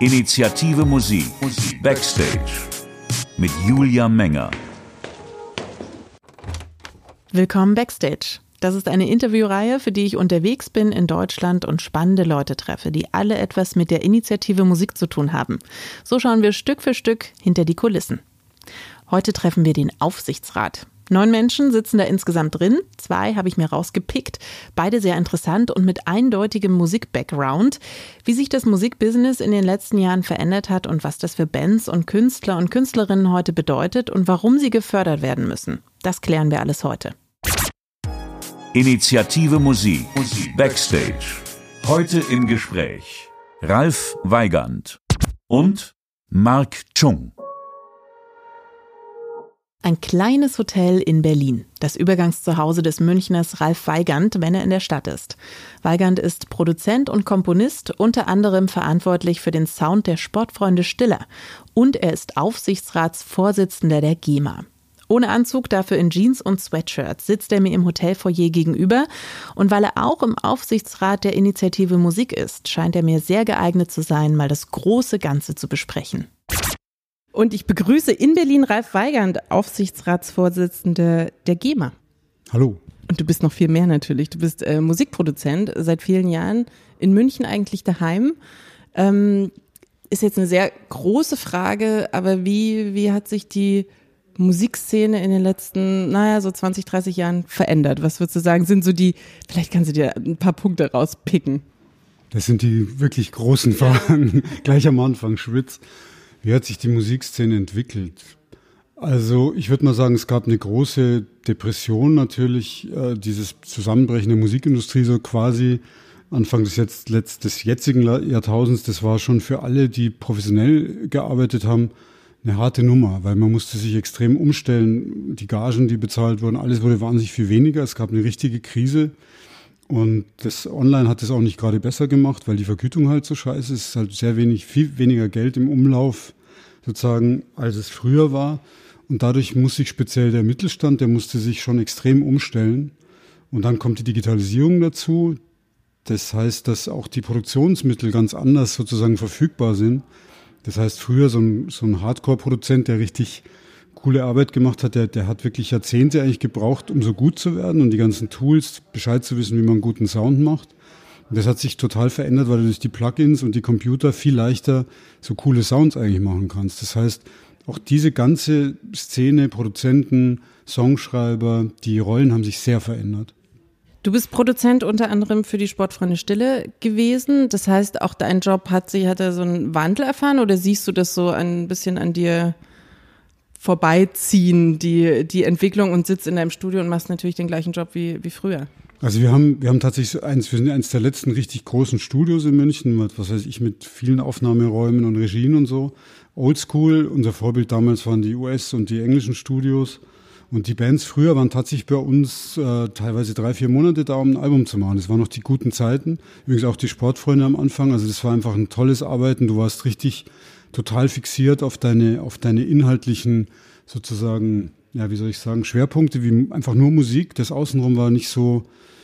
Initiative Musik Backstage mit Julia Menger. Willkommen Backstage. Das ist eine Interviewreihe, für die ich unterwegs bin in Deutschland und spannende Leute treffe, die alle etwas mit der Initiative Musik zu tun haben. So schauen wir Stück für Stück hinter die Kulissen. Heute treffen wir den Aufsichtsrat. Neun Menschen sitzen da insgesamt drin. Zwei habe ich mir rausgepickt. Beide sehr interessant und mit eindeutigem Musik-Background. Wie sich das Musikbusiness in den letzten Jahren verändert hat und was das für Bands und Künstler und Künstlerinnen heute bedeutet und warum sie gefördert werden müssen. Das klären wir alles heute. Initiative Musik Backstage. Heute im Gespräch Ralf Weigand und Mark Chung. Ein kleines Hotel in Berlin, das Übergangszuhause des Münchners Ralf Weigand, wenn er in der Stadt ist. Weigand ist Produzent und Komponist, unter anderem verantwortlich für den Sound der Sportfreunde Stiller. Und er ist Aufsichtsratsvorsitzender der GEMA. Ohne Anzug, dafür in Jeans und Sweatshirt, sitzt er mir im Hotelfoyer gegenüber. Und weil er auch im Aufsichtsrat der Initiative Musik ist, scheint er mir sehr geeignet zu sein, mal das große Ganze zu besprechen. Und ich begrüße in Berlin Ralf Weigand, Aufsichtsratsvorsitzende der GEMA. Hallo. Und du bist noch viel mehr natürlich. Du bist äh, Musikproduzent seit vielen Jahren in München eigentlich daheim. Ähm, ist jetzt eine sehr große Frage, aber wie, wie hat sich die Musikszene in den letzten, naja, so 20, 30 Jahren verändert? Was würdest du sagen, sind so die, vielleicht kannst du dir ein paar Punkte rauspicken. Das sind die wirklich großen Fragen. Gleich am Anfang, Schwitz. Wie hat sich die Musikszene entwickelt? Also ich würde mal sagen, es gab eine große Depression natürlich, äh, dieses Zusammenbrechen der Musikindustrie so quasi Anfang des, jetzt, des jetzigen Jahrtausends. Das war schon für alle, die professionell gearbeitet haben, eine harte Nummer, weil man musste sich extrem umstellen. Die Gagen, die bezahlt wurden, alles wurde wahnsinnig viel weniger. Es gab eine richtige Krise. Und das Online hat es auch nicht gerade besser gemacht, weil die Vergütung halt so scheiße ist. Es ist halt sehr wenig, viel weniger Geld im Umlauf sozusagen, als es früher war. Und dadurch muss sich speziell der Mittelstand, der musste sich schon extrem umstellen. Und dann kommt die Digitalisierung dazu. Das heißt, dass auch die Produktionsmittel ganz anders sozusagen verfügbar sind. Das heißt, früher so ein, so ein Hardcore-Produzent, der richtig coole Arbeit gemacht hat, der, der hat wirklich Jahrzehnte eigentlich gebraucht, um so gut zu werden und die ganzen Tools, Bescheid zu wissen, wie man guten Sound macht. Das hat sich total verändert, weil du durch die Plugins und die Computer viel leichter so coole Sounds eigentlich machen kannst. Das heißt, auch diese ganze Szene, Produzenten, Songschreiber, die Rollen haben sich sehr verändert. Du bist Produzent unter anderem für die Sportfreunde Stille gewesen. Das heißt, auch dein Job hat sich, hat er so einen Wandel erfahren oder siehst du das so ein bisschen an dir vorbeiziehen, die, die Entwicklung und sitzt in deinem Studio und machst natürlich den gleichen Job wie, wie früher. Also wir haben, wir haben tatsächlich eins, wir sind eines der letzten richtig großen Studios in München, mit, was weiß ich, mit vielen Aufnahmeräumen und Regien und so. Oldschool, unser Vorbild damals waren die US- und die englischen Studios. Und die Bands früher waren tatsächlich bei uns äh, teilweise drei, vier Monate da, um ein Album zu machen. Das waren noch die guten Zeiten. Übrigens auch die Sportfreunde am Anfang. Also das war einfach ein tolles Arbeiten. Du warst richtig total fixiert auf deine, auf deine inhaltlichen sozusagen, ja, wie soll ich sagen, Schwerpunkte, wie einfach nur Musik. Das Außenrum war nicht so,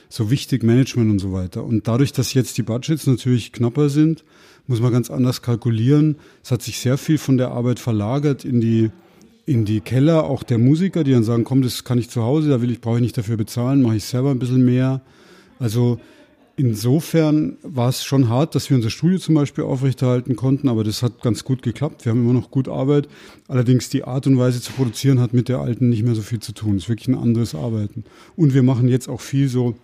so wichtig, Management und so weiter. Und dadurch, dass jetzt die Budgets natürlich knapper sind, muss man ganz anders kalkulieren. Es hat sich sehr viel von der Arbeit verlagert in die, in die Keller, auch der Musiker, die dann sagen, komm, das kann ich zu Hause, da will ich, brauche ich nicht dafür bezahlen, mache ich selber ein bisschen mehr. Also Insofern war es schon hart, dass wir unser Studio zum Beispiel aufrechterhalten konnten, aber das hat ganz gut geklappt. Wir haben immer noch gut Arbeit. Allerdings die Art und Weise zu produzieren hat mit der alten nicht mehr so viel zu tun. Es ist wirklich ein anderes Arbeiten. Und wir machen jetzt auch viel so,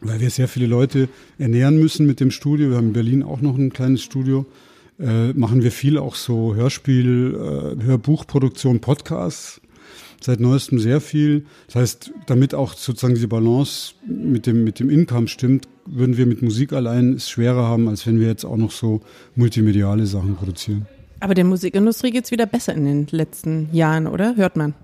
weil wir sehr viele Leute ernähren müssen mit dem Studio. Wir haben in Berlin auch noch ein kleines Studio. Äh, machen wir viel auch so Hörspiel, äh, Hörbuchproduktion, Podcasts seit neuestem sehr viel. Das heißt, damit auch sozusagen diese Balance mit dem, mit dem Income stimmt, würden wir mit Musik allein es schwerer haben, als wenn wir jetzt auch noch so multimediale Sachen produzieren. Aber der Musikindustrie geht es wieder besser in den letzten Jahren, oder? Hört man.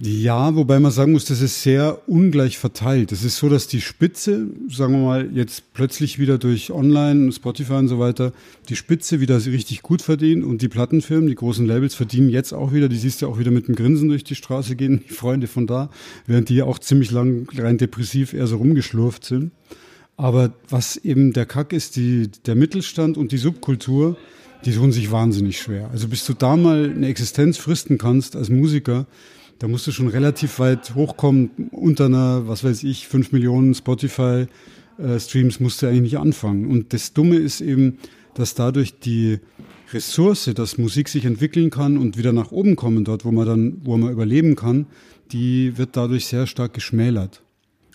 Ja, wobei man sagen muss, das ist sehr ungleich verteilt. Es ist so, dass die Spitze, sagen wir mal, jetzt plötzlich wieder durch Online, Spotify und so weiter, die Spitze wieder richtig gut verdient und die Plattenfirmen, die großen Labels verdienen jetzt auch wieder, die siehst du auch wieder mit dem Grinsen durch die Straße gehen, die Freunde von da, während die auch ziemlich lang rein depressiv eher so rumgeschlurft sind. Aber was eben der Kack ist, die, der Mittelstand und die Subkultur, die tun sich wahnsinnig schwer. Also bis du da mal eine Existenz fristen kannst als Musiker, da musst du schon relativ weit hochkommen. Unter einer, was weiß ich, fünf Millionen Spotify-Streams äh, musst du eigentlich nicht anfangen. Und das Dumme ist eben, dass dadurch die Ressource, dass Musik sich entwickeln kann und wieder nach oben kommen dort, wo man dann, wo man überleben kann, die wird dadurch sehr stark geschmälert.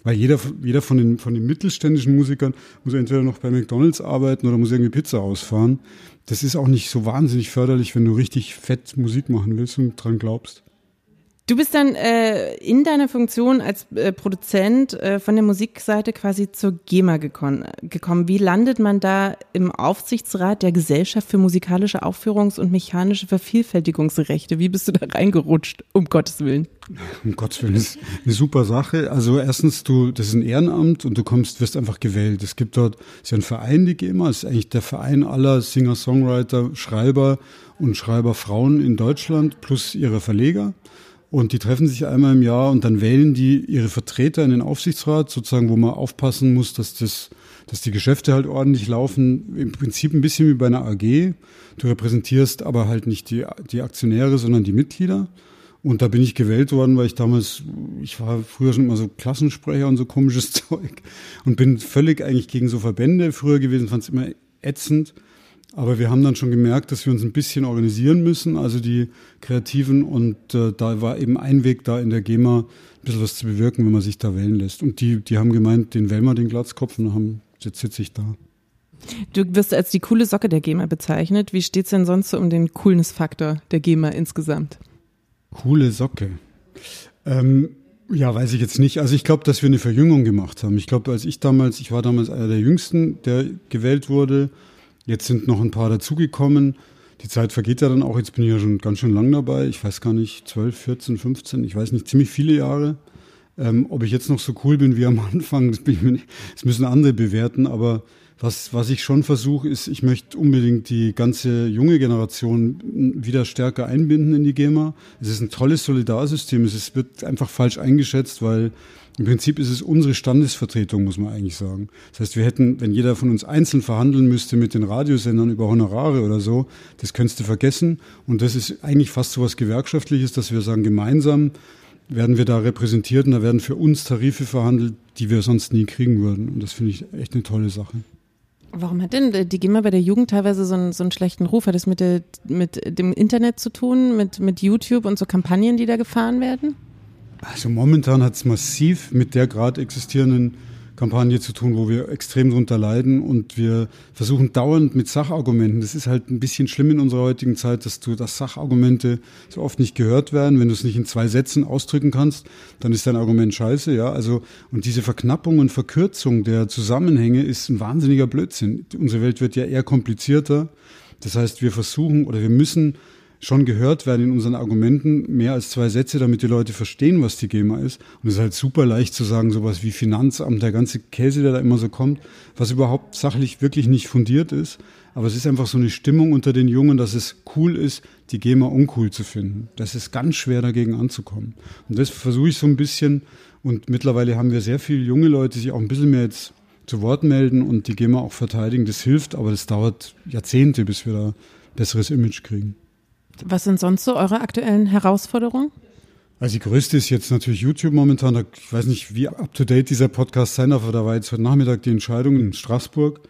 Weil jeder, jeder von den, von den mittelständischen Musikern muss entweder noch bei McDonalds arbeiten oder muss irgendwie Pizza ausfahren. Das ist auch nicht so wahnsinnig förderlich, wenn du richtig fett Musik machen willst und dran glaubst. Du bist dann äh, in deiner Funktion als äh, Produzent äh, von der Musikseite quasi zur GEMA gekon gekommen. Wie landet man da im Aufsichtsrat der Gesellschaft für musikalische Aufführungs- und mechanische Vervielfältigungsrechte? Wie bist du da reingerutscht, um Gottes Willen? Um Gottes Willen, ist eine super Sache. Also erstens, du, das ist ein Ehrenamt und du kommst, wirst einfach gewählt. Es gibt dort, es ist ja ein Verein, die GEMA, es ist eigentlich der Verein aller Singer, Songwriter, Schreiber und Schreiberfrauen in Deutschland plus ihre Verleger. Und die treffen sich einmal im Jahr und dann wählen die ihre Vertreter in den Aufsichtsrat, sozusagen, wo man aufpassen muss, dass das, dass die Geschäfte halt ordentlich laufen. Im Prinzip ein bisschen wie bei einer AG. Du repräsentierst aber halt nicht die, die Aktionäre, sondern die Mitglieder. Und da bin ich gewählt worden, weil ich damals, ich war früher schon immer so Klassensprecher und so komisches Zeug und bin völlig eigentlich gegen so Verbände früher gewesen, fand es immer ätzend. Aber wir haben dann schon gemerkt, dass wir uns ein bisschen organisieren müssen, also die Kreativen. Und äh, da war eben ein Weg da in der GEMA, ein bisschen was zu bewirken, wenn man sich da wählen lässt. Und die, die haben gemeint, den wählen wir den Glatzkopf und haben, jetzt sitze ich da. Du wirst als die coole Socke der GEMA bezeichnet. Wie steht es denn sonst so um den Coolness-Faktor der GEMA insgesamt? Coole Socke. Ähm, ja, weiß ich jetzt nicht. Also ich glaube, dass wir eine Verjüngung gemacht haben. Ich glaube, als ich damals, ich war damals einer der Jüngsten, der gewählt wurde, Jetzt sind noch ein paar dazugekommen. Die Zeit vergeht ja dann auch. Jetzt bin ich ja schon ganz schön lang dabei. Ich weiß gar nicht, 12, 14, 15, ich weiß nicht, ziemlich viele Jahre. Ähm, ob ich jetzt noch so cool bin wie am Anfang, das, nicht, das müssen andere bewerten. Aber was, was ich schon versuche, ist, ich möchte unbedingt die ganze junge Generation wieder stärker einbinden in die GEMA. Es ist ein tolles Solidarsystem. Es ist, wird einfach falsch eingeschätzt, weil im Prinzip ist es unsere Standesvertretung, muss man eigentlich sagen. Das heißt, wir hätten, wenn jeder von uns einzeln verhandeln müsste mit den Radiosendern über Honorare oder so, das könntest du vergessen. Und das ist eigentlich fast so was Gewerkschaftliches, dass wir sagen, gemeinsam werden wir da repräsentiert und da werden für uns Tarife verhandelt, die wir sonst nie kriegen würden. Und das finde ich echt eine tolle Sache. Warum hat denn die GEMA bei der Jugend teilweise so einen, so einen schlechten Ruf? Hat das mit, der, mit dem Internet zu tun, mit, mit YouTube und so Kampagnen, die da gefahren werden? Also momentan hat es massiv mit der gerade existierenden Kampagne zu tun, wo wir extrem drunter leiden und wir versuchen dauernd mit Sachargumenten. Das ist halt ein bisschen schlimm in unserer heutigen Zeit, dass du, dass Sachargumente so oft nicht gehört werden. Wenn du es nicht in zwei Sätzen ausdrücken kannst, dann ist dein Argument scheiße, ja. Also, und diese Verknappung und Verkürzung der Zusammenhänge ist ein wahnsinniger Blödsinn. Unsere Welt wird ja eher komplizierter. Das heißt, wir versuchen oder wir müssen schon gehört werden in unseren Argumenten, mehr als zwei Sätze, damit die Leute verstehen, was die GEMA ist. Und es ist halt super leicht zu sagen, sowas wie Finanzamt, der ganze Käse, der da immer so kommt, was überhaupt sachlich wirklich nicht fundiert ist. Aber es ist einfach so eine Stimmung unter den Jungen, dass es cool ist, die GEMA uncool zu finden. Das ist ganz schwer dagegen anzukommen. Und das versuche ich so ein bisschen. Und mittlerweile haben wir sehr viele junge Leute, die sich auch ein bisschen mehr jetzt zu Wort melden und die GEMA auch verteidigen. Das hilft, aber das dauert Jahrzehnte, bis wir da besseres Image kriegen. Was sind sonst so eure aktuellen Herausforderungen? Also die größte ist jetzt natürlich YouTube momentan. Ich weiß nicht, wie up-to-date dieser Podcast sein darf, aber da war jetzt heute Nachmittag die Entscheidung in Straßburg.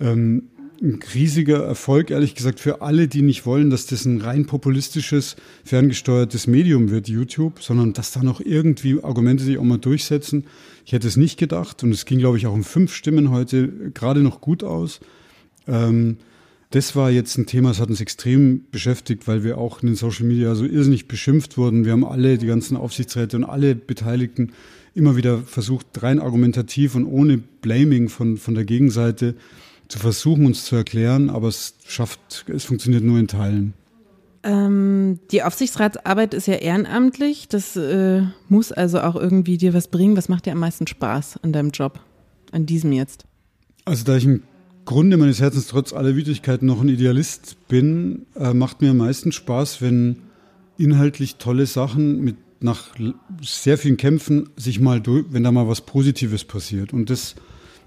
Ähm, ein riesiger Erfolg, ehrlich gesagt, für alle, die nicht wollen, dass das ein rein populistisches, ferngesteuertes Medium wird, YouTube, sondern dass da noch irgendwie Argumente sich auch mal durchsetzen. Ich hätte es nicht gedacht und es ging, glaube ich, auch um fünf Stimmen heute gerade noch gut aus. Ähm, das war jetzt ein Thema, das hat uns extrem beschäftigt, weil wir auch in den Social Media so irrsinnig beschimpft wurden. Wir haben alle, die ganzen Aufsichtsräte und alle Beteiligten immer wieder versucht, rein argumentativ und ohne Blaming von, von der Gegenseite zu versuchen, uns zu erklären, aber es schafft, es funktioniert nur in Teilen. Ähm, die Aufsichtsratsarbeit ist ja ehrenamtlich. Das äh, muss also auch irgendwie dir was bringen. Was macht dir am meisten Spaß an deinem Job? An diesem jetzt? Also da ich ein Grunde meines Herzens trotz aller Widrigkeiten noch ein Idealist bin, äh, macht mir am meisten Spaß, wenn inhaltlich tolle Sachen mit nach sehr vielen Kämpfen sich mal durch, wenn da mal was Positives passiert. Und das,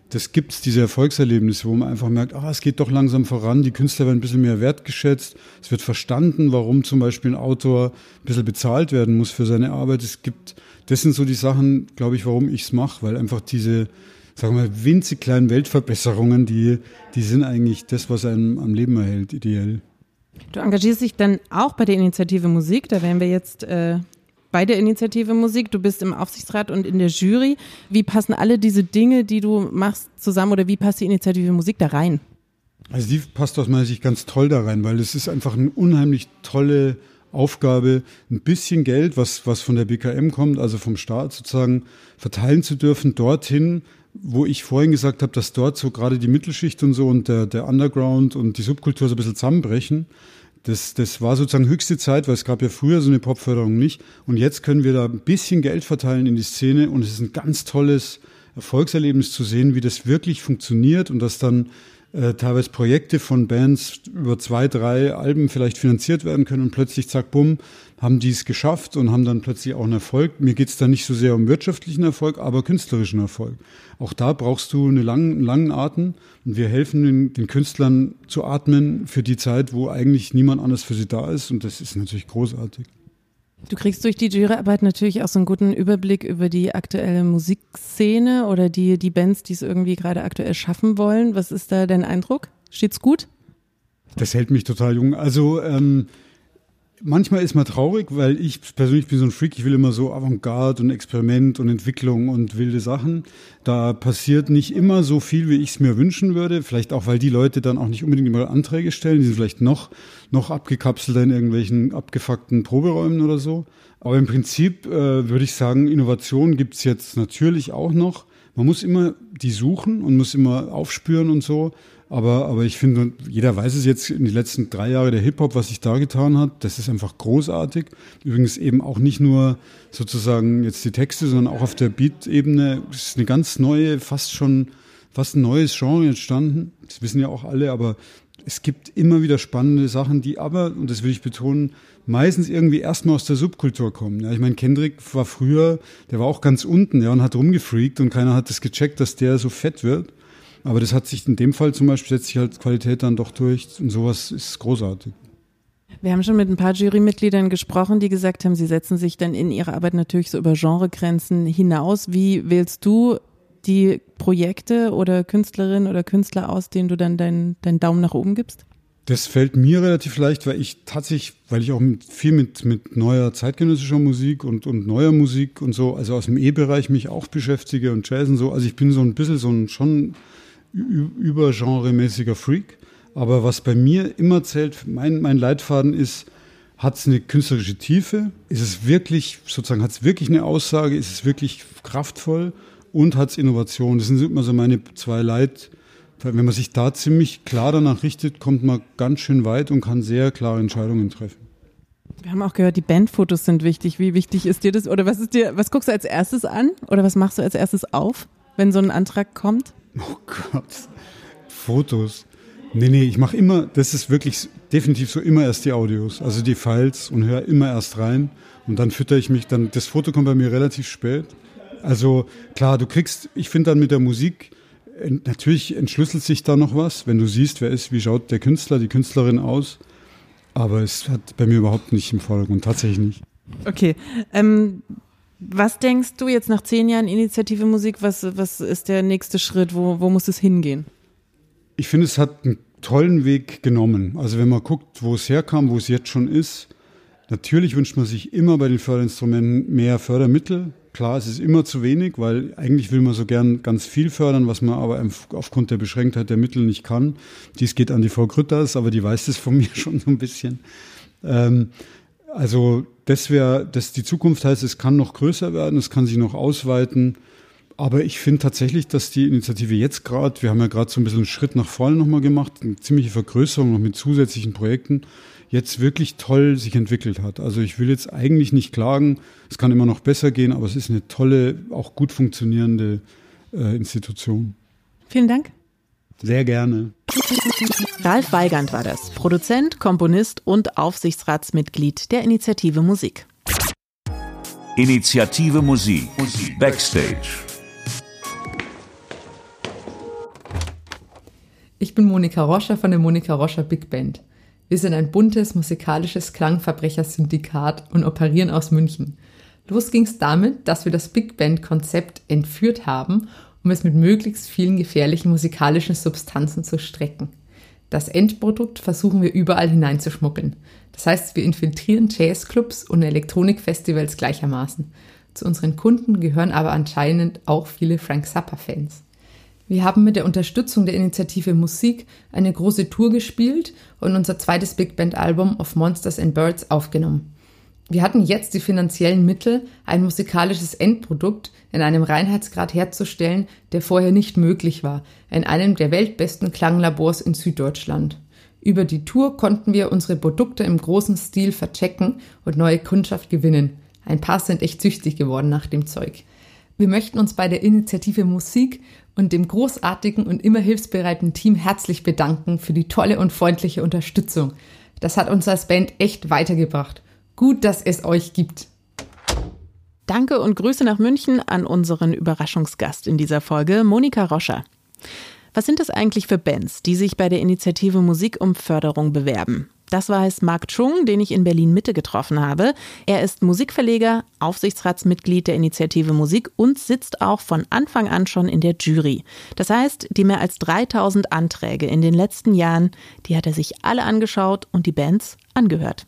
das gibt es, diese Erfolgserlebnisse, wo man einfach merkt, ah, es geht doch langsam voran, die Künstler werden ein bisschen mehr wertgeschätzt, es wird verstanden, warum zum Beispiel ein Autor ein bisschen bezahlt werden muss für seine Arbeit. Es gibt, das sind so die Sachen, glaube ich, warum ich es mache, weil einfach diese, sagen wir mal, winzig kleinen Weltverbesserungen, die, die sind eigentlich das, was einem am Leben erhält, ideell. Du engagierst dich dann auch bei der Initiative Musik, da wären wir jetzt äh, bei der Initiative Musik. Du bist im Aufsichtsrat und in der Jury. Wie passen alle diese Dinge, die du machst, zusammen oder wie passt die Initiative Musik da rein? Also die passt aus meiner Sicht ganz toll da rein, weil es ist einfach eine unheimlich tolle Aufgabe, ein bisschen Geld, was, was von der BKM kommt, also vom Staat sozusagen, verteilen zu dürfen dorthin, wo ich vorhin gesagt habe, dass dort so gerade die Mittelschicht und so und der, der Underground und die Subkultur so ein bisschen zusammenbrechen. Das, das war sozusagen höchste Zeit, weil es gab ja früher so eine Popförderung nicht. Und jetzt können wir da ein bisschen Geld verteilen in die Szene und es ist ein ganz tolles Erfolgserlebnis zu sehen, wie das wirklich funktioniert und dass dann äh, teilweise Projekte von Bands über zwei, drei Alben vielleicht finanziert werden können und plötzlich zack, bumm, haben die es geschafft und haben dann plötzlich auch einen Erfolg. Mir geht es da nicht so sehr um wirtschaftlichen Erfolg, aber künstlerischen Erfolg. Auch da brauchst du eine langen, einen langen Atem und wir helfen den, den Künstlern zu atmen für die Zeit, wo eigentlich niemand anders für sie da ist und das ist natürlich großartig. Du kriegst durch die Juryarbeit natürlich auch so einen guten Überblick über die aktuelle Musikszene oder die, die Bands, die es irgendwie gerade aktuell schaffen wollen. Was ist da dein Eindruck? Steht's gut? Das hält mich total jung. Also ähm, manchmal ist man traurig, weil ich persönlich bin so ein Freak, ich will immer so Avantgarde und Experiment und Entwicklung und wilde Sachen. Da passiert nicht immer so viel, wie ich es mir wünschen würde. Vielleicht auch, weil die Leute dann auch nicht unbedingt immer Anträge stellen. Die sind vielleicht noch, noch abgekapselter in irgendwelchen abgefuckten Proberäumen oder so. Aber im Prinzip äh, würde ich sagen, Innovation gibt's jetzt natürlich auch noch. Man muss immer die suchen und muss immer aufspüren und so. Aber, aber ich finde, jeder weiß es jetzt in den letzten drei Jahren der Hip-Hop, was sich da getan hat. Das ist einfach großartig. Übrigens eben auch nicht nur sozusagen jetzt die Texte, sondern auch auf der Beat-Ebene. Ist eine ganz neue, fast schon, fast ein neues Genre entstanden. Das wissen ja auch alle, aber es gibt immer wieder spannende Sachen, die aber, und das will ich betonen, meistens irgendwie erstmal aus der Subkultur kommen. Ja, ich meine, Kendrick war früher, der war auch ganz unten, ja, und hat rumgefreakt und keiner hat das gecheckt, dass der so fett wird. Aber das hat sich in dem Fall zum Beispiel, setzt sich halt Qualität dann doch durch und sowas ist großartig. Wir haben schon mit ein paar Jurymitgliedern gesprochen, die gesagt haben, sie setzen sich dann in ihrer Arbeit natürlich so über Genregrenzen hinaus. Wie wählst du die Projekte oder Künstlerinnen oder Künstler aus, denen du dann deinen dein Daumen nach oben gibst? Das fällt mir relativ leicht, weil ich tatsächlich, weil ich auch mit, viel mit, mit neuer zeitgenössischer Musik und, und neuer Musik und so, also aus dem E-Bereich mich auch beschäftige und Jazz und so. Also ich bin so ein bisschen so ein schon übergenremäßiger Freak. Aber was bei mir immer zählt, mein, mein Leitfaden ist, hat es eine künstlerische Tiefe? Ist es wirklich, sozusagen, hat es wirklich eine Aussage? Ist es wirklich kraftvoll? Und hat es Innovation? Das sind immer so meine zwei Leit. Wenn man sich da ziemlich klar danach richtet, kommt man ganz schön weit und kann sehr klare Entscheidungen treffen. Wir haben auch gehört, die Bandfotos sind wichtig. Wie wichtig ist dir das? Oder was ist dir, was guckst du als erstes an? Oder was machst du als erstes auf, wenn so ein Antrag kommt? Oh Gott. Fotos. Nee, nee, ich mache immer, das ist wirklich definitiv so immer erst die Audios, also die Files und höre immer erst rein und dann fütter ich mich dann, das Foto kommt bei mir relativ spät. Also klar, du kriegst, ich finde dann mit der Musik, natürlich entschlüsselt sich da noch was, wenn du siehst, wer ist, wie schaut der Künstler, die Künstlerin aus, aber es hat bei mir überhaupt nicht im Vordergrund, tatsächlich nicht. Okay, ähm, was denkst du jetzt nach zehn Jahren Initiative Musik, was, was ist der nächste Schritt? Wo, wo muss es hingehen? Ich finde, es hat einen tollen Weg genommen. Also wenn man guckt, wo es herkam, wo es jetzt schon ist, natürlich wünscht man sich immer bei den Förderinstrumenten mehr Fördermittel. Klar, es ist immer zu wenig, weil eigentlich will man so gern ganz viel fördern, was man aber aufgrund der Beschränktheit der Mittel nicht kann. Dies geht an die Frau Grütters, aber die weiß das von mir schon so ein bisschen. Ähm, also das wäre, dass die Zukunft heißt, es kann noch größer werden, es kann sich noch ausweiten. Aber ich finde tatsächlich, dass die Initiative jetzt gerade, wir haben ja gerade so ein bisschen einen Schritt nach vorne nochmal gemacht, eine ziemliche Vergrößerung noch mit zusätzlichen Projekten, jetzt wirklich toll sich entwickelt hat. Also ich will jetzt eigentlich nicht klagen, es kann immer noch besser gehen, aber es ist eine tolle, auch gut funktionierende äh, Institution. Vielen Dank. Sehr gerne. Ralf Weigand war das, Produzent, Komponist und Aufsichtsratsmitglied der Initiative Musik. Initiative Musik. Backstage. Ich bin Monika Roscher von der Monika Roscher Big Band. Wir sind ein buntes musikalisches Klangverbrechersyndikat und operieren aus München. Los ging's damit, dass wir das Big Band Konzept entführt haben, um es mit möglichst vielen gefährlichen musikalischen Substanzen zu strecken. Das Endprodukt versuchen wir überall hineinzuschmuggeln. Das heißt, wir infiltrieren Jazzclubs und Elektronikfestivals gleichermaßen. Zu unseren Kunden gehören aber anscheinend auch viele Frank Zappa-Fans. Wir haben mit der Unterstützung der Initiative Musik eine große Tour gespielt und unser zweites Big Band Album Of Monsters and Birds aufgenommen. Wir hatten jetzt die finanziellen Mittel, ein musikalisches Endprodukt in einem Reinheitsgrad herzustellen, der vorher nicht möglich war, in einem der weltbesten Klanglabors in Süddeutschland. Über die Tour konnten wir unsere Produkte im großen Stil verchecken und neue Kundschaft gewinnen. Ein paar sind echt süchtig geworden nach dem Zeug. Wir möchten uns bei der Initiative Musik und dem großartigen und immer hilfsbereiten Team herzlich bedanken für die tolle und freundliche Unterstützung. Das hat uns als Band echt weitergebracht. Gut, dass es euch gibt. Danke und Grüße nach München an unseren Überraschungsgast in dieser Folge, Monika Roscher. Was sind das eigentlich für Bands, die sich bei der Initiative Musik um Förderung bewerben? Das weiß Marc Chung, den ich in Berlin Mitte getroffen habe. Er ist Musikverleger, Aufsichtsratsmitglied der Initiative Musik und sitzt auch von Anfang an schon in der Jury. Das heißt, die mehr als 3000 Anträge in den letzten Jahren, die hat er sich alle angeschaut und die Bands angehört.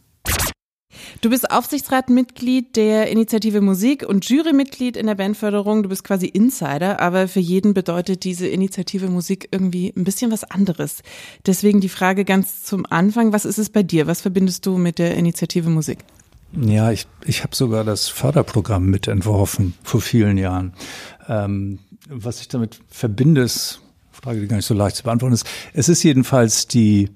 Du bist Aufsichtsratmitglied der Initiative Musik und Jurymitglied in der Bandförderung. Du bist quasi Insider, aber für jeden bedeutet diese Initiative Musik irgendwie ein bisschen was anderes. Deswegen die Frage ganz zum Anfang, was ist es bei dir? Was verbindest du mit der Initiative Musik? Ja, ich, ich habe sogar das Förderprogramm mitentworfen vor vielen Jahren. Ähm, was ich damit verbinde, ist, Frage, die gar nicht so leicht zu beantworten ist, es ist jedenfalls die,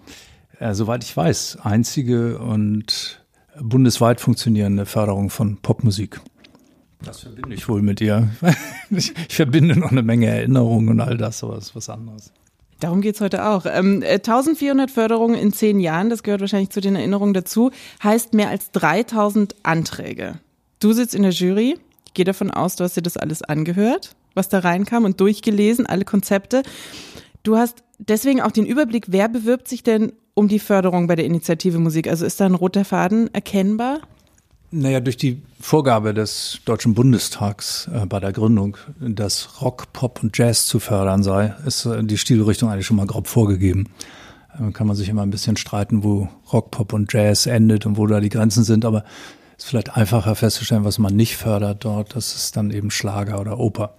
äh, soweit ich weiß, einzige und bundesweit funktionierende Förderung von Popmusik. Das verbinde ich wohl mit ihr. Ich, ich verbinde noch eine Menge Erinnerungen und all das, aber das ist was anderes. Darum geht's heute auch. Ähm, 1400 Förderungen in zehn Jahren, das gehört wahrscheinlich zu den Erinnerungen dazu, heißt mehr als 3000 Anträge. Du sitzt in der Jury, ich gehe davon aus, du hast dir das alles angehört, was da reinkam und durchgelesen, alle Konzepte. Du hast deswegen auch den Überblick, wer bewirbt sich denn um die Förderung bei der Initiative Musik? Also ist da ein roter Faden erkennbar? Naja, durch die Vorgabe des Deutschen Bundestags äh, bei der Gründung, dass Rock, Pop und Jazz zu fördern sei, ist äh, die Stilrichtung eigentlich schon mal grob vorgegeben. Äh, kann man sich immer ein bisschen streiten, wo Rock, Pop und Jazz endet und wo da die Grenzen sind, aber es ist vielleicht einfacher festzustellen, was man nicht fördert dort. Das ist dann eben Schlager oder Oper.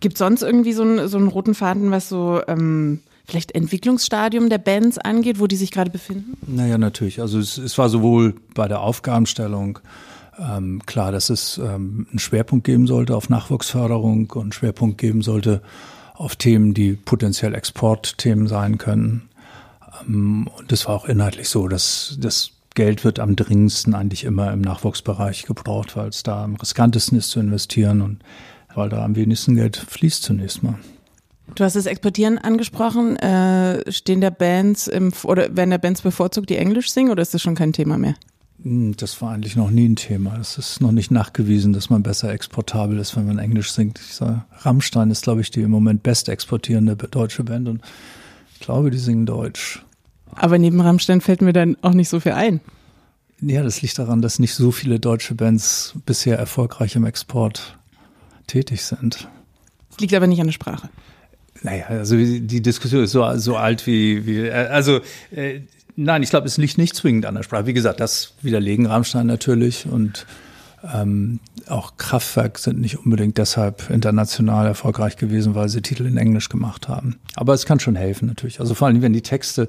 Gibt sonst irgendwie so einen, so einen roten Faden, was so ähm, vielleicht Entwicklungsstadium der Bands angeht, wo die sich gerade befinden? Naja, natürlich. Also es, es war sowohl bei der Aufgabenstellung ähm, klar, dass es ähm, einen Schwerpunkt geben sollte auf Nachwuchsförderung und einen Schwerpunkt geben sollte auf Themen, die potenziell Exportthemen sein können. Ähm, und es war auch inhaltlich so, dass das Geld wird am dringendsten eigentlich immer im Nachwuchsbereich gebraucht, weil es da am riskantesten ist zu investieren und weil da am wenigsten Geld fließt zunächst mal. Du hast das Exportieren angesprochen. Äh, stehen der Bands im, oder werden der Bands bevorzugt, die Englisch singen, oder ist das schon kein Thema mehr? Hm, das war eigentlich noch nie ein Thema. Es ist noch nicht nachgewiesen, dass man besser exportabel ist, wenn man Englisch singt. Ich sage, Rammstein ist, glaube ich, die im Moment best exportierende deutsche Band und ich glaube, die singen Deutsch. Aber neben Rammstein fällt mir dann auch nicht so viel ein. Ja, das liegt daran, dass nicht so viele deutsche Bands bisher erfolgreich im Export tätig sind. Das liegt aber nicht an der Sprache. Naja, also die Diskussion ist so, so alt wie, wie äh, also äh, nein, ich glaube, es liegt nicht zwingend an der Sprache. Wie gesagt, das widerlegen Rammstein natürlich und ähm, auch Kraftwerk sind nicht unbedingt deshalb international erfolgreich gewesen, weil sie Titel in Englisch gemacht haben. Aber es kann schon helfen natürlich. Also vor allem, wenn die Texte,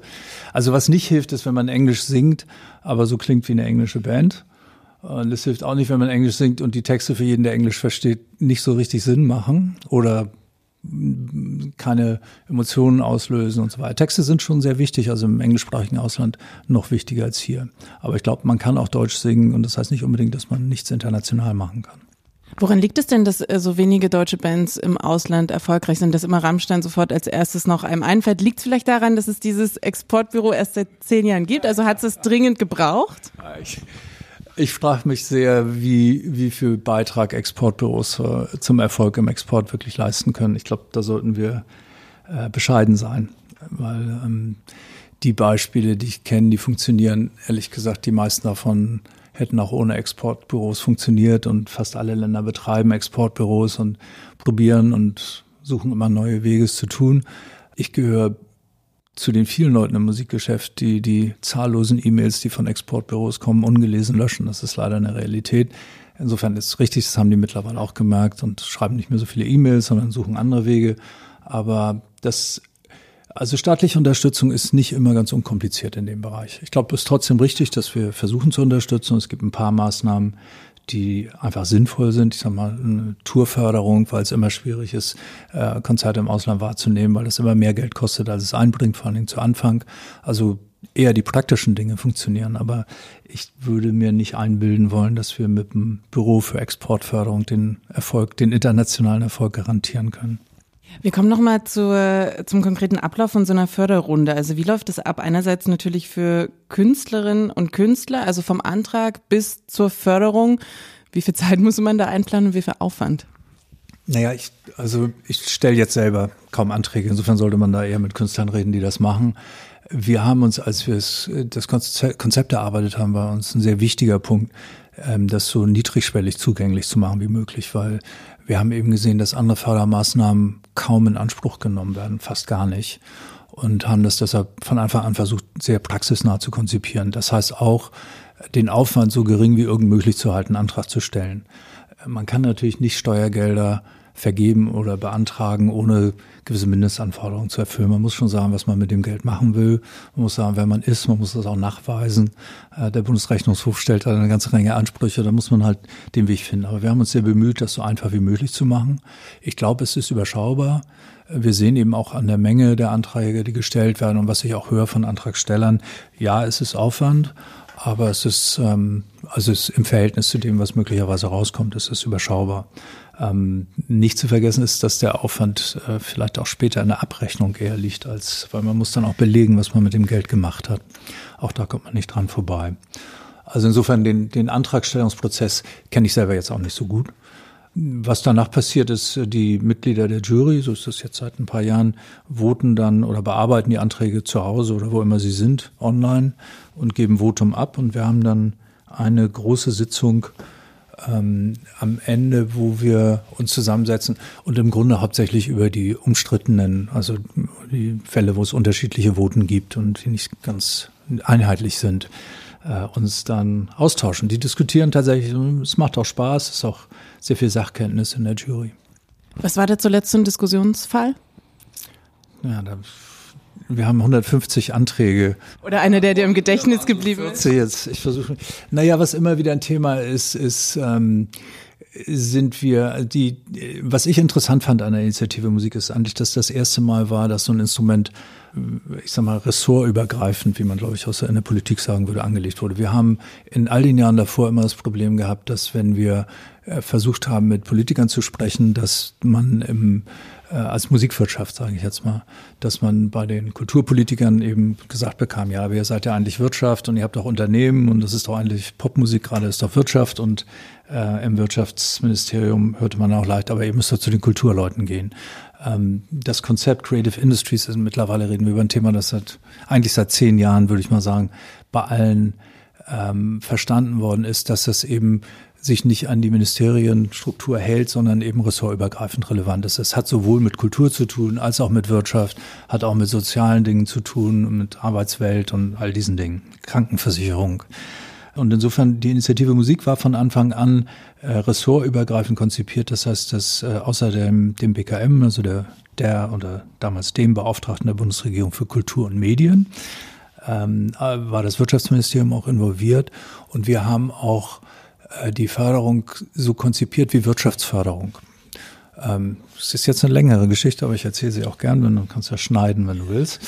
also was nicht hilft, ist, wenn man Englisch singt, aber so klingt wie eine englische Band. Und es hilft auch nicht, wenn man Englisch singt und die Texte für jeden, der Englisch versteht, nicht so richtig Sinn machen oder keine Emotionen auslösen und so weiter. Texte sind schon sehr wichtig, also im englischsprachigen Ausland noch wichtiger als hier. Aber ich glaube, man kann auch Deutsch singen und das heißt nicht unbedingt, dass man nichts international machen kann. Woran liegt es denn, dass äh, so wenige deutsche Bands im Ausland erfolgreich sind, dass immer Rammstein sofort als erstes noch einem einfällt? Liegt es vielleicht daran, dass es dieses Exportbüro erst seit zehn Jahren gibt? Also hat es dringend gebraucht? Ich, ich frage mich sehr, wie, wie viel Beitrag Exportbüros äh, zum Erfolg im Export wirklich leisten können. Ich glaube, da sollten wir äh, bescheiden sein. weil ähm, die Beispiele, die ich kenne, die funktionieren, ehrlich gesagt, die meisten davon hätten auch ohne Exportbüros funktioniert und fast alle Länder betreiben Exportbüros und probieren und suchen immer neue Wege zu tun. Ich gehöre zu den vielen Leuten im Musikgeschäft, die die zahllosen E-Mails, die von Exportbüros kommen, ungelesen löschen. Das ist leider eine Realität. Insofern ist es richtig, das haben die mittlerweile auch gemerkt und schreiben nicht mehr so viele E-Mails, sondern suchen andere Wege. Aber das also staatliche Unterstützung ist nicht immer ganz unkompliziert in dem Bereich. Ich glaube, es ist trotzdem richtig, dass wir versuchen zu unterstützen. Es gibt ein paar Maßnahmen, die einfach sinnvoll sind. Ich sag mal, eine Tourförderung, weil es immer schwierig ist, äh, Konzerte im Ausland wahrzunehmen, weil das immer mehr Geld kostet, als es einbringt, vor allen Dingen zu Anfang. Also eher die praktischen Dinge funktionieren. Aber ich würde mir nicht einbilden wollen, dass wir mit dem Büro für Exportförderung den Erfolg, den internationalen Erfolg garantieren können. Wir kommen nochmal zum konkreten Ablauf von so einer Förderrunde. Also wie läuft das ab? Einerseits natürlich für Künstlerinnen und Künstler, also vom Antrag bis zur Förderung. Wie viel Zeit muss man da einplanen und wie viel Aufwand? Naja, ich, also ich stelle jetzt selber kaum Anträge. Insofern sollte man da eher mit Künstlern reden, die das machen. Wir haben uns, als wir das Konzept erarbeitet haben, war uns ein sehr wichtiger Punkt, das so niedrigschwellig zugänglich zu machen wie möglich, weil wir haben eben gesehen, dass andere Fördermaßnahmen kaum in Anspruch genommen werden, fast gar nicht. Und haben das deshalb von Anfang an versucht, sehr praxisnah zu konzipieren. Das heißt auch, den Aufwand so gering wie irgend möglich zu halten, Antrag zu stellen. Man kann natürlich nicht Steuergelder vergeben oder beantragen, ohne gewisse Mindestanforderungen zu erfüllen. Man muss schon sagen, was man mit dem Geld machen will. Man muss sagen, wer man ist. Man muss das auch nachweisen. Äh, der Bundesrechnungshof stellt da eine ganze Menge Ansprüche. Da muss man halt den Weg finden. Aber wir haben uns sehr bemüht, das so einfach wie möglich zu machen. Ich glaube, es ist überschaubar. Wir sehen eben auch an der Menge der Anträge, die gestellt werden und was ich auch höre von Antragstellern. Ja, es ist Aufwand. Aber es ist, ähm, also es ist im Verhältnis zu dem, was möglicherweise rauskommt, es ist überschaubar. Ähm, nicht zu vergessen ist, dass der Aufwand äh, vielleicht auch später in der Abrechnung eher liegt, als weil man muss dann auch belegen, was man mit dem Geld gemacht hat. Auch da kommt man nicht dran vorbei. Also insofern den, den Antragstellungsprozess kenne ich selber jetzt auch nicht so gut. Was danach passiert ist, die Mitglieder der Jury, so ist das jetzt seit ein paar Jahren, voten dann oder bearbeiten die Anträge zu Hause oder wo immer sie sind, online und geben Votum ab. Und wir haben dann eine große Sitzung ähm, am Ende, wo wir uns zusammensetzen und im Grunde hauptsächlich über die umstrittenen, also die Fälle, wo es unterschiedliche Voten gibt und die nicht ganz einheitlich sind, äh, uns dann austauschen. Die diskutieren tatsächlich, es macht auch Spaß, es ist auch sehr viel Sachkenntnis in der Jury. Was war der zuletzt ein Diskussionsfall? Ja, da wir haben 150 Anträge. Oder einer, der dir im Gedächtnis geblieben ist. Jetzt, ich versuche. Naja, was immer wieder ein Thema ist, ist, ähm, sind wir die, was ich interessant fand an der Initiative Musik ist eigentlich, dass das erste Mal war, dass so ein Instrument, ich sag mal, ressortübergreifend, wie man glaube ich aus in der Politik sagen würde, angelegt wurde. Wir haben in all den Jahren davor immer das Problem gehabt, dass wenn wir äh, versucht haben, mit Politikern zu sprechen, dass man im äh, als Musikwirtschaft, sage ich jetzt mal, dass man bei den Kulturpolitikern eben gesagt bekam, ja, aber ihr seid ja eigentlich Wirtschaft und ihr habt auch Unternehmen und das ist doch eigentlich Popmusik gerade ist doch Wirtschaft und äh, im Wirtschaftsministerium hörte man auch leicht, aber ihr müsst doch zu den Kulturleuten gehen. Ähm, das Konzept Creative Industries ist mittlerweile reden wir über ein Thema, das seit eigentlich seit zehn Jahren, würde ich mal sagen, bei allen ähm, verstanden worden ist, dass das eben sich nicht an die Ministerienstruktur hält, sondern eben ressortübergreifend relevant ist. Es hat sowohl mit Kultur zu tun, als auch mit Wirtschaft, hat auch mit sozialen Dingen zu tun, mit Arbeitswelt und all diesen Dingen, Krankenversicherung. Und insofern, die Initiative Musik war von Anfang an äh, ressortübergreifend konzipiert. Das heißt, dass äh, außer dem, dem BKM, also der, der oder damals dem Beauftragten der Bundesregierung für Kultur und Medien, ähm, äh, war das Wirtschaftsministerium auch involviert. Und wir haben auch die Förderung so konzipiert wie Wirtschaftsförderung. Ähm, es ist jetzt eine längere Geschichte, aber ich erzähle sie auch gern, wenn du kannst ja schneiden, wenn du willst.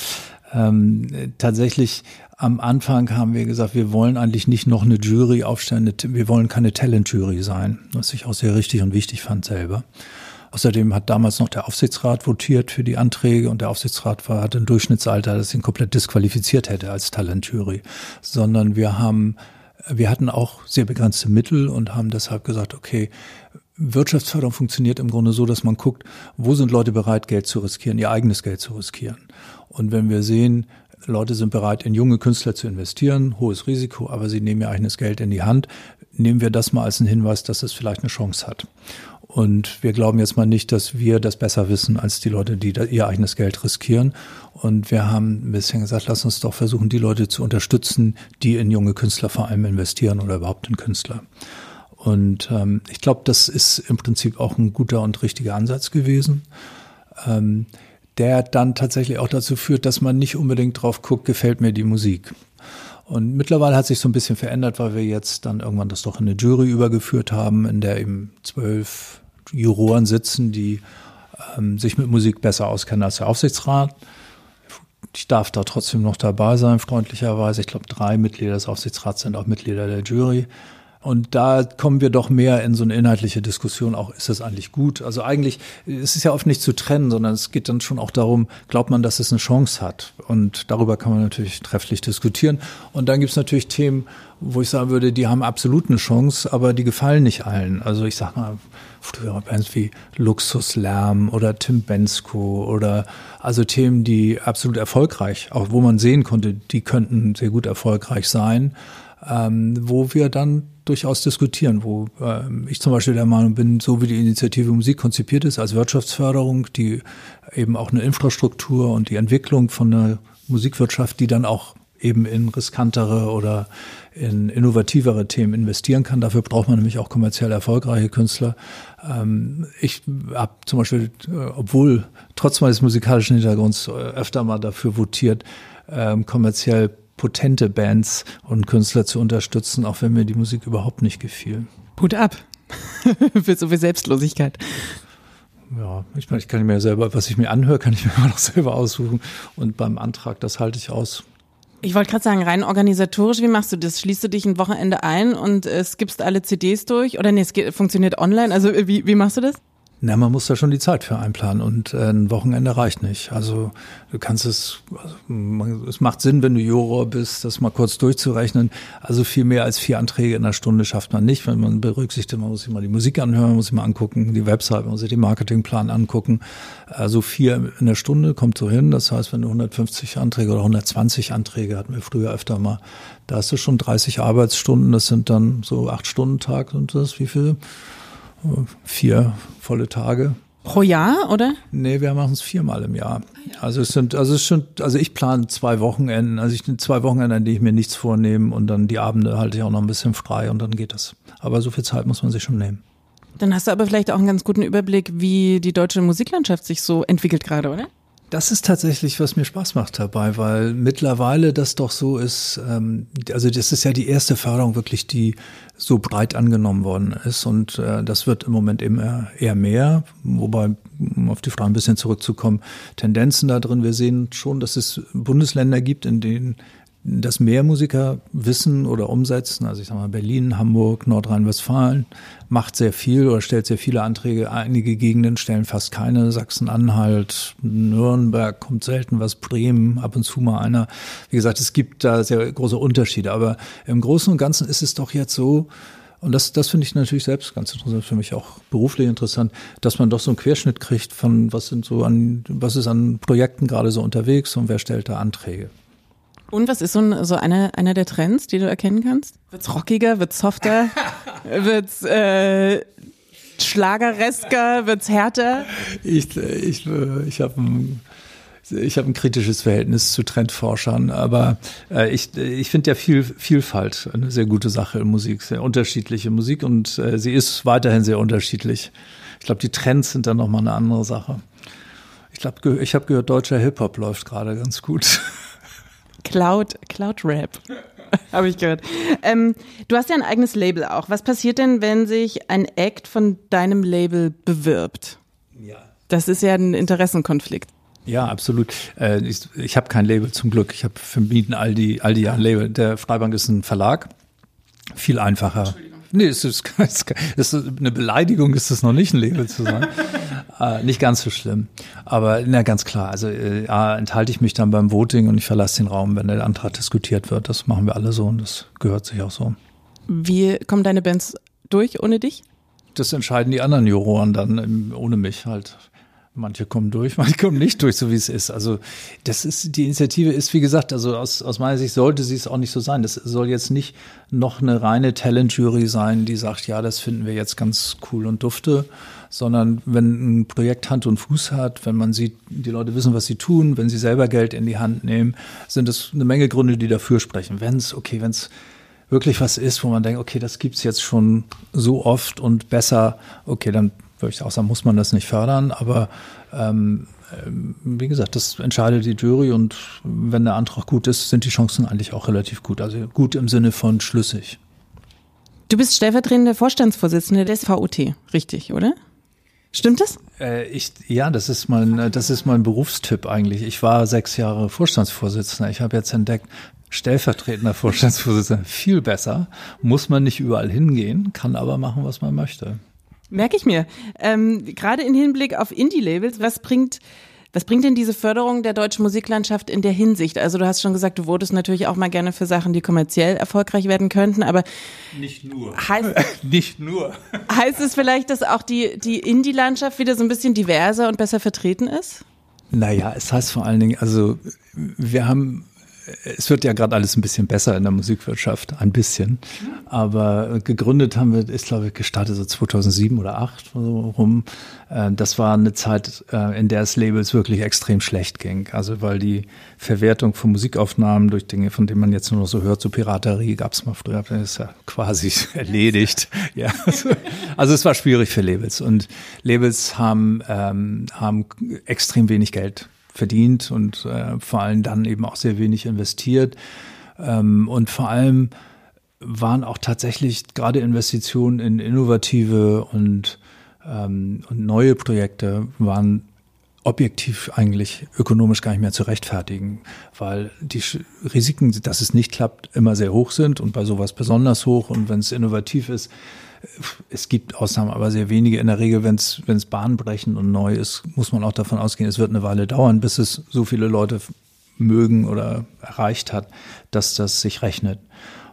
Ähm, tatsächlich am Anfang haben wir gesagt, wir wollen eigentlich nicht noch eine Jury aufstellen, wir wollen keine Talent-Jury sein, was ich auch sehr richtig und wichtig fand selber. Außerdem hat damals noch der Aufsichtsrat votiert für die Anträge und der Aufsichtsrat war, hatte ein Durchschnittsalter, das ihn komplett disqualifiziert hätte als Talent-Jury. Sondern wir haben wir hatten auch sehr begrenzte Mittel und haben deshalb gesagt, okay, Wirtschaftsförderung funktioniert im Grunde so, dass man guckt, wo sind Leute bereit, Geld zu riskieren, ihr eigenes Geld zu riskieren. Und wenn wir sehen, Leute sind bereit, in junge Künstler zu investieren, hohes Risiko, aber sie nehmen ihr eigenes Geld in die Hand, nehmen wir das mal als einen Hinweis, dass es vielleicht eine Chance hat. Und wir glauben jetzt mal nicht, dass wir das besser wissen als die Leute, die ihr eigenes Geld riskieren. Und wir haben ein bisschen gesagt, lass uns doch versuchen, die Leute zu unterstützen, die in junge Künstler vor allem investieren oder überhaupt in Künstler. Und ähm, ich glaube, das ist im Prinzip auch ein guter und richtiger Ansatz gewesen. Ähm, der dann tatsächlich auch dazu führt, dass man nicht unbedingt drauf guckt, gefällt mir die Musik. Und mittlerweile hat sich so ein bisschen verändert, weil wir jetzt dann irgendwann das doch in eine Jury übergeführt haben, in der eben zwölf Juroren sitzen, die ähm, sich mit Musik besser auskennen als der Aufsichtsrat. Ich darf da trotzdem noch dabei sein, freundlicherweise. Ich glaube, drei Mitglieder des Aufsichtsrats sind auch Mitglieder der Jury. Und da kommen wir doch mehr in so eine inhaltliche Diskussion, auch ist das eigentlich gut? Also eigentlich, es ist ja oft nicht zu trennen, sondern es geht dann schon auch darum, glaubt man, dass es eine Chance hat? Und darüber kann man natürlich trefflich diskutieren. Und dann gibt es natürlich Themen, wo ich sagen würde, die haben absolut eine Chance, aber die gefallen nicht allen. Also ich sag mal, frühere Bands wie Luxuslärm oder Tim Bensko oder also Themen, die absolut erfolgreich, auch wo man sehen konnte, die könnten sehr gut erfolgreich sein, ähm, wo wir dann durchaus diskutieren, wo äh, ich zum Beispiel der Meinung bin, so wie die Initiative Musik konzipiert ist als Wirtschaftsförderung, die eben auch eine Infrastruktur und die Entwicklung von einer Musikwirtschaft, die dann auch eben in riskantere oder in innovativere Themen investieren kann. Dafür braucht man nämlich auch kommerziell erfolgreiche Künstler. Ähm, ich habe zum Beispiel, äh, obwohl trotz meines musikalischen Hintergrunds äh, öfter mal dafür votiert, ähm, kommerziell potente Bands und Künstler zu unterstützen, auch wenn mir die Musik überhaupt nicht gefiel. Hut ab. Für so viel Selbstlosigkeit. Ja, ich meine, ich kann mir selber, was ich mir anhöre, kann ich mir immer noch selber aussuchen. Und beim Antrag, das halte ich aus. Ich wollte gerade sagen, rein organisatorisch, wie machst du das? Schließt du dich ein Wochenende ein und äh, skippst alle CDs durch? Oder nee, es geht, funktioniert online? Also wie, wie machst du das? Na, man muss da schon die Zeit für einplanen und äh, ein Wochenende reicht nicht. Also du kannst es, also, man, es macht Sinn, wenn du Juror bist, das mal kurz durchzurechnen. Also viel mehr als vier Anträge in einer Stunde schafft man nicht, wenn man berücksichtigt, man muss sich mal die Musik anhören, man muss sich mal angucken, die Website, man muss sich den Marketingplan angucken. Also vier in der Stunde kommt so hin. Das heißt, wenn du 150 Anträge oder 120 Anträge hatten wir früher öfter mal, da hast du schon 30 Arbeitsstunden, das sind dann so acht Stunden Tag und das, wie viel? Vier volle Tage. Pro Jahr, oder? Nee, wir machen es viermal im Jahr. Also es sind, also es sind, also ich plane zwei Wochenenden, also ich zwei Wochenenden, an denen ich mir nichts vornehme und dann die Abende halte ich auch noch ein bisschen frei und dann geht das. Aber so viel Zeit muss man sich schon nehmen. Dann hast du aber vielleicht auch einen ganz guten Überblick, wie die deutsche Musiklandschaft sich so entwickelt gerade, oder? Das ist tatsächlich, was mir Spaß macht dabei, weil mittlerweile das doch so ist, ähm, also das ist ja die erste Förderung wirklich, die so breit angenommen worden ist und äh, das wird im Moment immer eher mehr, wobei, um auf die Frage ein bisschen zurückzukommen, Tendenzen da drin, wir sehen schon, dass es Bundesländer gibt, in denen das mehr Musiker wissen oder umsetzen. Also ich sage mal Berlin, Hamburg, Nordrhein-Westfalen macht sehr viel oder stellt sehr viele Anträge. Einige Gegenden stellen fast keine. Sachsen-Anhalt, Nürnberg kommt selten was, Bremen, ab und zu mal einer. Wie gesagt, es gibt da sehr große Unterschiede. Aber im Großen und Ganzen ist es doch jetzt so, und das, das finde ich natürlich selbst ganz interessant, für mich auch beruflich interessant, dass man doch so einen Querschnitt kriegt von was sind so an, was ist an Projekten gerade so unterwegs und wer stellt da Anträge. Und was ist so, ein, so einer, einer der Trends, die du erkennen kannst? Wird's rockiger, wird's softer, wird's äh, schlageresker, wird's härter? Ich, ich, ich habe ein ich habe ein kritisches Verhältnis zu Trendforschern, aber äh, ich, ich finde ja viel, Vielfalt eine sehr gute Sache in Musik, sehr unterschiedliche Musik und äh, sie ist weiterhin sehr unterschiedlich. Ich glaube, die Trends sind dann nochmal eine andere Sache. Ich glaube, ich habe gehört, deutscher Hip-Hop läuft gerade ganz gut. Cloud, Cloud Rap. Habe ich gehört. Ähm, du hast ja ein eigenes Label auch. Was passiert denn, wenn sich ein Act von deinem Label bewirbt? Ja. Das ist ja ein Interessenkonflikt. Ja, absolut. Äh, ich ich habe kein Label zum Glück. Ich habe vermieden all die, all die Jahre Label. Der Freibank ist ein Verlag. Viel einfacher. Nee, es ist, es ist eine Beleidigung, ist es noch nicht, ein Label zu sein. äh, nicht ganz so schlimm. Aber na ganz klar, also äh, ja, enthalte ich mich dann beim Voting und ich verlasse den Raum, wenn der Antrag diskutiert wird. Das machen wir alle so und das gehört sich auch so. Wie kommen deine Bands durch ohne dich? das entscheiden die anderen Juroren dann ohne mich halt. Manche kommen durch, manche kommen nicht durch, so wie es ist. Also das ist die Initiative ist wie gesagt, also aus, aus meiner Sicht sollte sie es auch nicht so sein. Das soll jetzt nicht noch eine reine Talent-Jury sein, die sagt, ja, das finden wir jetzt ganz cool und dufte, sondern wenn ein Projekt Hand und Fuß hat, wenn man sieht, die Leute wissen, was sie tun, wenn sie selber Geld in die Hand nehmen, sind es eine Menge Gründe, die dafür sprechen. Wenn es okay, wenn es wirklich was ist, wo man denkt, okay, das gibt's jetzt schon so oft und besser, okay, dann würde ich auch sagen, muss man das nicht fördern, aber ähm, ähm, wie gesagt, das entscheidet die Jury und wenn der Antrag gut ist, sind die Chancen eigentlich auch relativ gut. Also gut im Sinne von schlüssig. Du bist stellvertretender Vorstandsvorsitzender des VUT, richtig, oder? Stimmt das? Äh, ich, ja, das ist mein, das ist mein Berufstipp eigentlich. Ich war sechs Jahre Vorstandsvorsitzender. Ich habe jetzt entdeckt, stellvertretender Vorstandsvorsitzender viel besser. Muss man nicht überall hingehen, kann aber machen, was man möchte. Merke ich mir. Ähm, Gerade im Hinblick auf Indie-Labels, was bringt, was bringt denn diese Förderung der deutschen Musiklandschaft in der Hinsicht? Also du hast schon gesagt, du wurdest natürlich auch mal gerne für Sachen, die kommerziell erfolgreich werden könnten, aber nicht nur. Heißt, nicht nur. heißt es vielleicht, dass auch die, die Indie-Landschaft wieder so ein bisschen diverser und besser vertreten ist? Naja, es heißt vor allen Dingen, also wir haben es wird ja gerade alles ein bisschen besser in der Musikwirtschaft, ein bisschen. Aber gegründet haben wir, ist glaube ich gestartet so 2007 oder 2008 so rum. Äh, das war eine Zeit, äh, in der es Labels wirklich extrem schlecht ging. Also weil die Verwertung von Musikaufnahmen durch Dinge, von denen man jetzt nur noch so hört, so Piraterie gab es mal früher, das ist ja quasi erledigt. Ja, also, also es war schwierig für Labels und Labels haben ähm, haben extrem wenig Geld verdient und äh, vor allem dann eben auch sehr wenig investiert. Ähm, und vor allem waren auch tatsächlich gerade Investitionen in innovative und, ähm, und neue Projekte waren objektiv eigentlich ökonomisch gar nicht mehr zu rechtfertigen, weil die Risiken, dass es nicht klappt, immer sehr hoch sind und bei sowas besonders hoch. Und wenn es innovativ ist, es gibt Ausnahmen, aber sehr wenige. In der Regel, wenn es wenn es bahnbrechend und neu ist, muss man auch davon ausgehen, es wird eine Weile dauern, bis es so viele Leute mögen oder erreicht hat, dass das sich rechnet.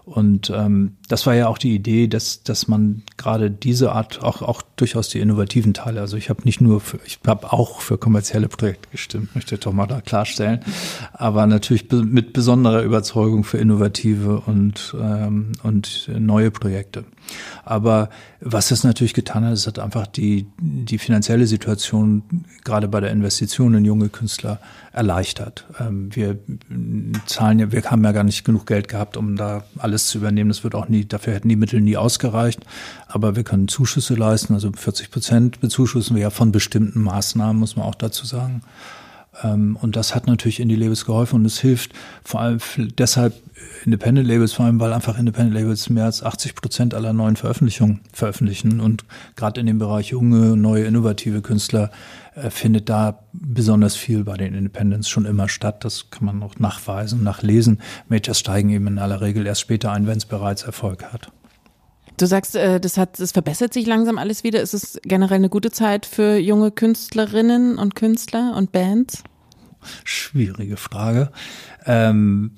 Und ähm, das war ja auch die Idee, dass, dass man gerade diese Art, auch, auch durchaus die innovativen Teile, also ich habe nicht nur für, ich habe auch für kommerzielle Projekte gestimmt, möchte ich doch mal da klarstellen, aber natürlich mit besonderer Überzeugung für innovative und, ähm, und neue Projekte. Aber was es natürlich getan hat, es hat einfach die, die finanzielle Situation gerade bei der Investition in junge Künstler erleichtert. Ähm, wir zahlen ja, wir haben ja gar nicht genug Geld gehabt, um da alles zu übernehmen. Das wird auch nie, dafür hätten die Mittel nie ausgereicht. Aber wir können Zuschüsse leisten, also 40 Prozent bezuschussen wir ja von bestimmten Maßnahmen, muss man auch dazu sagen. Ähm, und das hat natürlich in die Labels geholfen und es hilft vor allem deshalb Independent Labels, vor allem weil einfach Independent Labels mehr als 80 Prozent aller neuen Veröffentlichungen veröffentlichen und gerade in dem Bereich junge, neue, innovative Künstler äh, findet da besonders viel bei den Independents schon immer statt. Das kann man auch nachweisen, nachlesen. Majors steigen eben in aller Regel erst später ein, wenn es bereits Erfolg hat. Du sagst, äh, das hat, das verbessert sich langsam alles wieder. Ist es generell eine gute Zeit für junge Künstlerinnen und Künstler und Bands? Schwierige Frage. Ähm,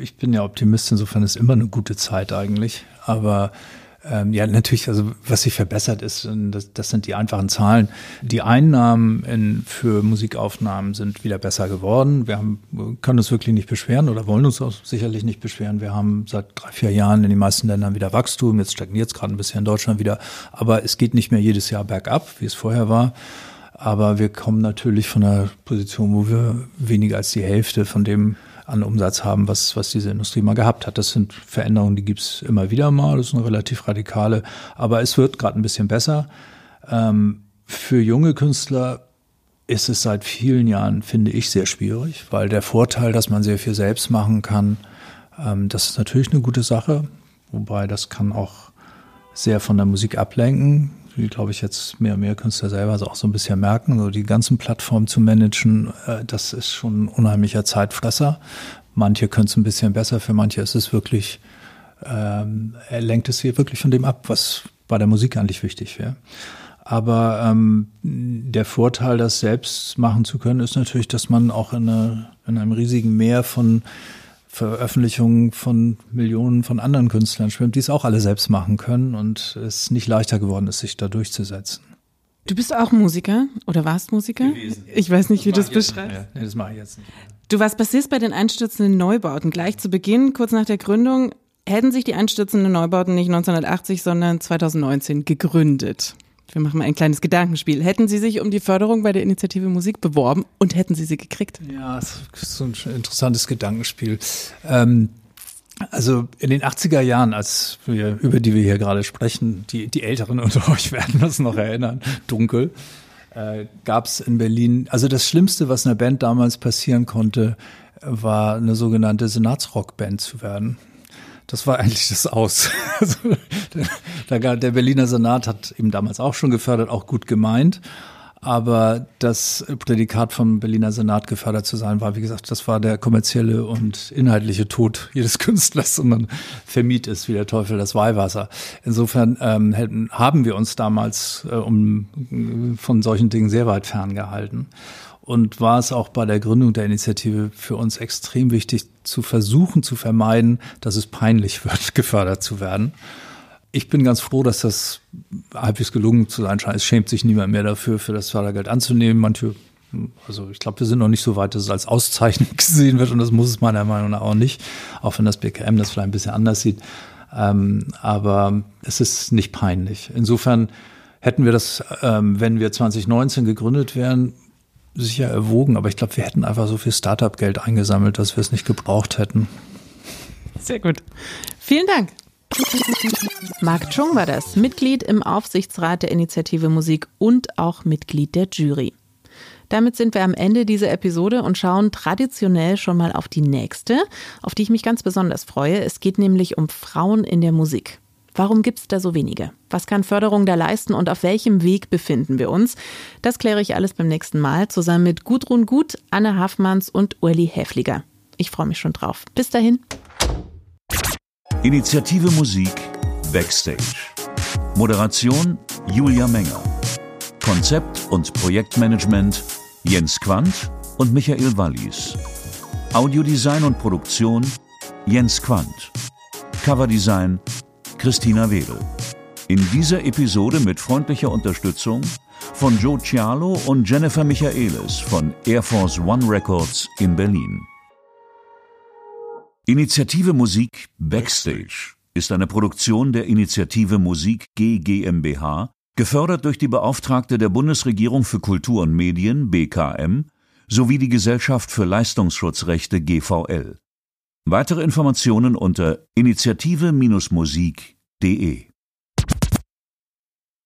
ich bin ja Optimist, insofern ist immer eine gute Zeit eigentlich. Aber ähm, ja, natürlich, also was sich verbessert ist, das, das sind die einfachen Zahlen. Die Einnahmen in, für Musikaufnahmen sind wieder besser geworden. Wir haben, können uns wirklich nicht beschweren oder wollen uns auch sicherlich nicht beschweren. Wir haben seit drei, vier Jahren in den meisten Ländern wieder Wachstum. Jetzt stagniert es gerade ein bisschen in Deutschland wieder. Aber es geht nicht mehr jedes Jahr bergab, wie es vorher war. Aber wir kommen natürlich von einer Position, wo wir weniger als die Hälfte von dem an Umsatz haben, was, was diese Industrie mal gehabt hat. Das sind Veränderungen, die gibt's immer wieder mal. Das sind relativ radikale. Aber es wird gerade ein bisschen besser. Ähm, für junge Künstler ist es seit vielen Jahren, finde ich, sehr schwierig, weil der Vorteil, dass man sehr viel selbst machen kann, ähm, das ist natürlich eine gute Sache. Wobei das kann auch sehr von der Musik ablenken wie glaube ich jetzt mehr und mehr Künstler selber auch so ein bisschen merken, so die ganzen Plattformen zu managen, äh, das ist schon ein unheimlicher Zeitfresser. Manche können es ein bisschen besser, für manche ist es wirklich, ähm, er lenkt es hier wirklich von dem ab, was bei der Musik eigentlich wichtig wäre. Aber ähm, der Vorteil, das selbst machen zu können, ist natürlich, dass man auch in, eine, in einem riesigen Meer von Veröffentlichungen von Millionen von anderen Künstlern schwimmt, die es auch alle selbst machen können und es nicht leichter geworden ist, sich da durchzusetzen. Du bist auch Musiker oder warst Musiker? Gewesen. Ich weiß nicht, wie du es beschreibst. Nee, das mache ich jetzt nicht. Du warst Bassist bei den einstürzenden Neubauten. Gleich zu Beginn, kurz nach der Gründung, hätten sich die einstürzenden Neubauten nicht 1980, sondern 2019 gegründet. Wir machen mal ein kleines Gedankenspiel. Hätten Sie sich um die Förderung bei der Initiative Musik beworben und hätten Sie sie gekriegt? Ja, das ist so ein interessantes Gedankenspiel. Ähm, also in den 80er Jahren, als wir, über die wir hier gerade sprechen, die, die Älteren unter euch werden das noch erinnern, dunkel, äh, gab es in Berlin, also das Schlimmste, was einer Band damals passieren konnte, war eine sogenannte Senatsrockband zu werden das war eigentlich das Aus. Also, der, der Berliner Senat hat eben damals auch schon gefördert, auch gut gemeint. Aber das Prädikat vom Berliner Senat gefördert zu sein, war, wie gesagt, das war der kommerzielle und inhaltliche Tod jedes Künstlers und man vermied es wie der Teufel das Weihwasser. Insofern ähm, hätten, haben wir uns damals äh, um, von solchen Dingen sehr weit ferngehalten und war es auch bei der Gründung der Initiative für uns extrem wichtig zu versuchen zu vermeiden, dass es peinlich wird, gefördert zu werden. Ich bin ganz froh, dass das halbwegs gelungen zu sein scheint. Es schämt sich niemand mehr dafür, für das Fördergeld anzunehmen. Manche, also ich glaube, wir sind noch nicht so weit, dass es als Auszeichnung gesehen wird und das muss es meiner Meinung nach auch nicht, auch wenn das BKM das vielleicht ein bisschen anders sieht. Ähm, aber es ist nicht peinlich. Insofern hätten wir das, ähm, wenn wir 2019 gegründet wären, sicher erwogen, aber ich glaube, wir hätten einfach so viel Startup-Geld eingesammelt, dass wir es nicht gebraucht hätten. Sehr gut. Vielen Dank. Mark Chung war das, Mitglied im Aufsichtsrat der Initiative Musik und auch Mitglied der Jury. Damit sind wir am Ende dieser Episode und schauen traditionell schon mal auf die nächste, auf die ich mich ganz besonders freue. Es geht nämlich um Frauen in der Musik. Warum gibt es da so wenige? Was kann Förderung da leisten und auf welchem Weg befinden wir uns? Das kläre ich alles beim nächsten Mal zusammen mit Gudrun Gut, Anne Haffmanns und Uli Häfliger. Ich freue mich schon drauf. Bis dahin. Initiative Musik Backstage. Moderation Julia Menger. Konzept und Projektmanagement Jens Quandt und Michael Wallis. Audiodesign und Produktion Jens Quandt. Coverdesign Christina Wedel. In dieser Episode mit freundlicher Unterstützung von Joe Cialo und Jennifer Michaelis von Air Force One Records in Berlin. Initiative Musik Backstage ist eine Produktion der Initiative Musik G GmbH, gefördert durch die Beauftragte der Bundesregierung für Kultur und Medien BKM sowie die Gesellschaft für Leistungsschutzrechte GVL. Weitere Informationen unter initiative-musik.de